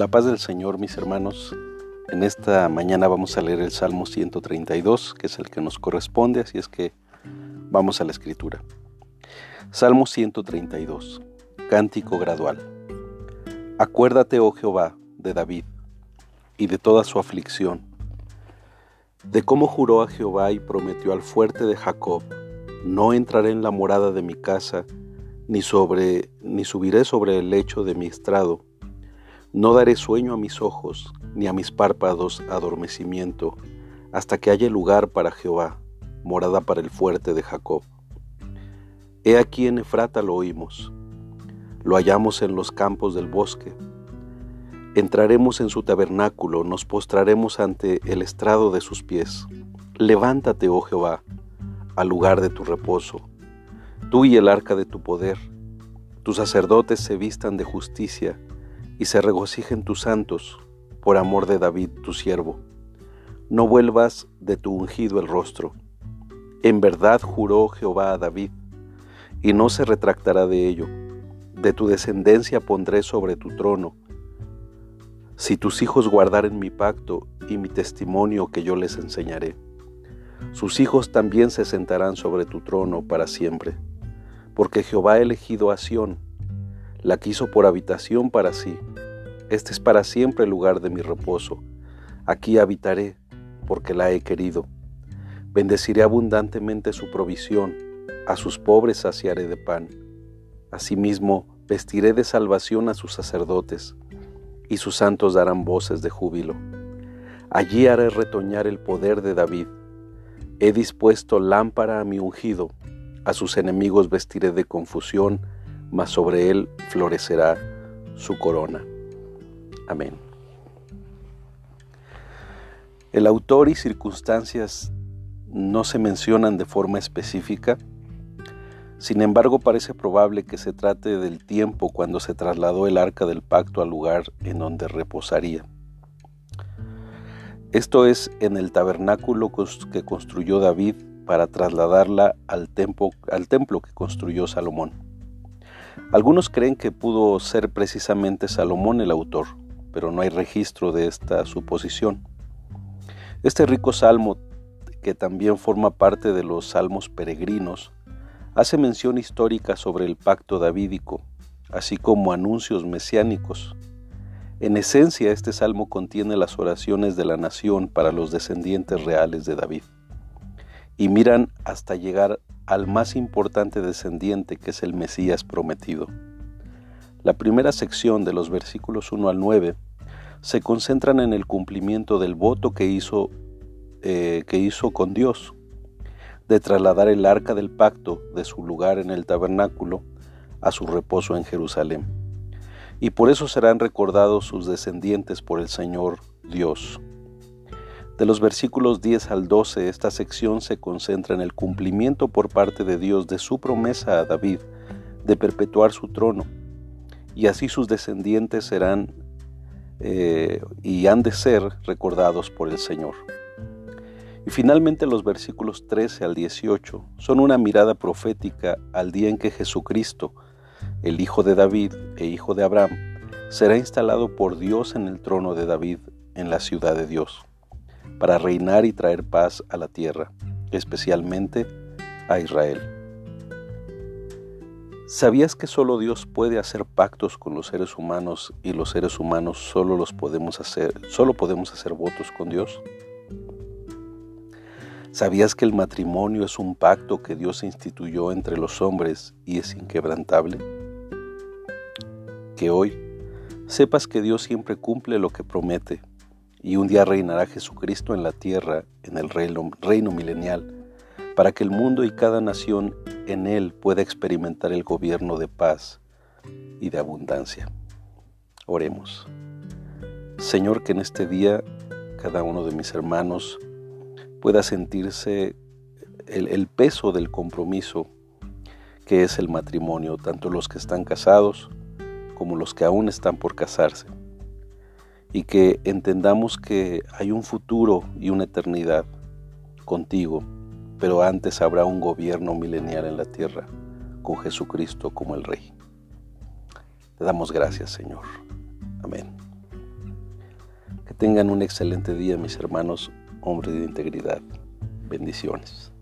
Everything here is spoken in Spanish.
La paz del Señor, mis hermanos. En esta mañana vamos a leer el Salmo 132, que es el que nos corresponde, así es que vamos a la escritura. Salmo 132, cántico gradual. Acuérdate, oh Jehová, de David y de toda su aflicción, de cómo juró a Jehová y prometió al fuerte de Jacob, no entraré en la morada de mi casa, ni sobre ni subiré sobre el lecho de mi estrado no daré sueño a mis ojos, ni a mis párpados adormecimiento, hasta que haya lugar para Jehová, morada para el fuerte de Jacob. He aquí en Efrata lo oímos, lo hallamos en los campos del bosque. Entraremos en su tabernáculo, nos postraremos ante el estrado de sus pies. Levántate, oh Jehová, al lugar de tu reposo, tú y el arca de tu poder. Tus sacerdotes se vistan de justicia, y se regocijen tus santos, por amor de David tu siervo. No vuelvas de tu ungido el rostro. En verdad juró Jehová a David, y no se retractará de ello. De tu descendencia pondré sobre tu trono. Si tus hijos guardaren mi pacto y mi testimonio que yo les enseñaré, sus hijos también se sentarán sobre tu trono para siempre, porque Jehová ha elegido a Sión, la quiso por habitación para sí. Este es para siempre el lugar de mi reposo. Aquí habitaré, porque la he querido. Bendeciré abundantemente su provisión, a sus pobres saciaré de pan. Asimismo, vestiré de salvación a sus sacerdotes, y sus santos darán voces de júbilo. Allí haré retoñar el poder de David. He dispuesto lámpara a mi ungido, a sus enemigos vestiré de confusión, mas sobre él florecerá su corona. Amén. El autor y circunstancias no se mencionan de forma específica, sin embargo parece probable que se trate del tiempo cuando se trasladó el arca del pacto al lugar en donde reposaría. Esto es en el tabernáculo que construyó David para trasladarla al al templo que construyó Salomón. Algunos creen que pudo ser precisamente Salomón el autor, pero no hay registro de esta suposición. Este rico salmo, que también forma parte de los salmos peregrinos, hace mención histórica sobre el pacto davídico, así como anuncios mesiánicos. En esencia, este salmo contiene las oraciones de la nación para los descendientes reales de David, y miran hasta llegar al más importante descendiente que es el Mesías prometido. La primera sección de los versículos 1 al 9 se concentran en el cumplimiento del voto que hizo, eh, que hizo con Dios, de trasladar el arca del pacto de su lugar en el tabernáculo a su reposo en Jerusalén. Y por eso serán recordados sus descendientes por el Señor Dios. De los versículos 10 al 12, esta sección se concentra en el cumplimiento por parte de Dios de su promesa a David de perpetuar su trono, y así sus descendientes serán eh, y han de ser recordados por el Señor. Y finalmente los versículos 13 al 18 son una mirada profética al día en que Jesucristo, el Hijo de David e Hijo de Abraham, será instalado por Dios en el trono de David en la ciudad de Dios para reinar y traer paz a la tierra, especialmente a Israel. ¿Sabías que solo Dios puede hacer pactos con los seres humanos y los seres humanos solo los podemos hacer, solo podemos hacer votos con Dios? ¿Sabías que el matrimonio es un pacto que Dios instituyó entre los hombres y es inquebrantable? Que hoy sepas que Dios siempre cumple lo que promete y un día reinará Jesucristo en la tierra, en el reino, reino milenial, para que el mundo y cada nación en él pueda experimentar el gobierno de paz y de abundancia. Oremos. Señor, que en este día cada uno de mis hermanos pueda sentirse el, peso del compromiso que es el matrimonio, tanto los que están casados como los que aún están por casarse y que entendamos que hay un futuro y una eternidad contigo, pero antes habrá un gobierno milenial en la tierra con Jesucristo como el Rey. Te damos gracias, Señor. Amén. Tengan un excelente día, mis hermanos, hombres de integridad. Bendiciones.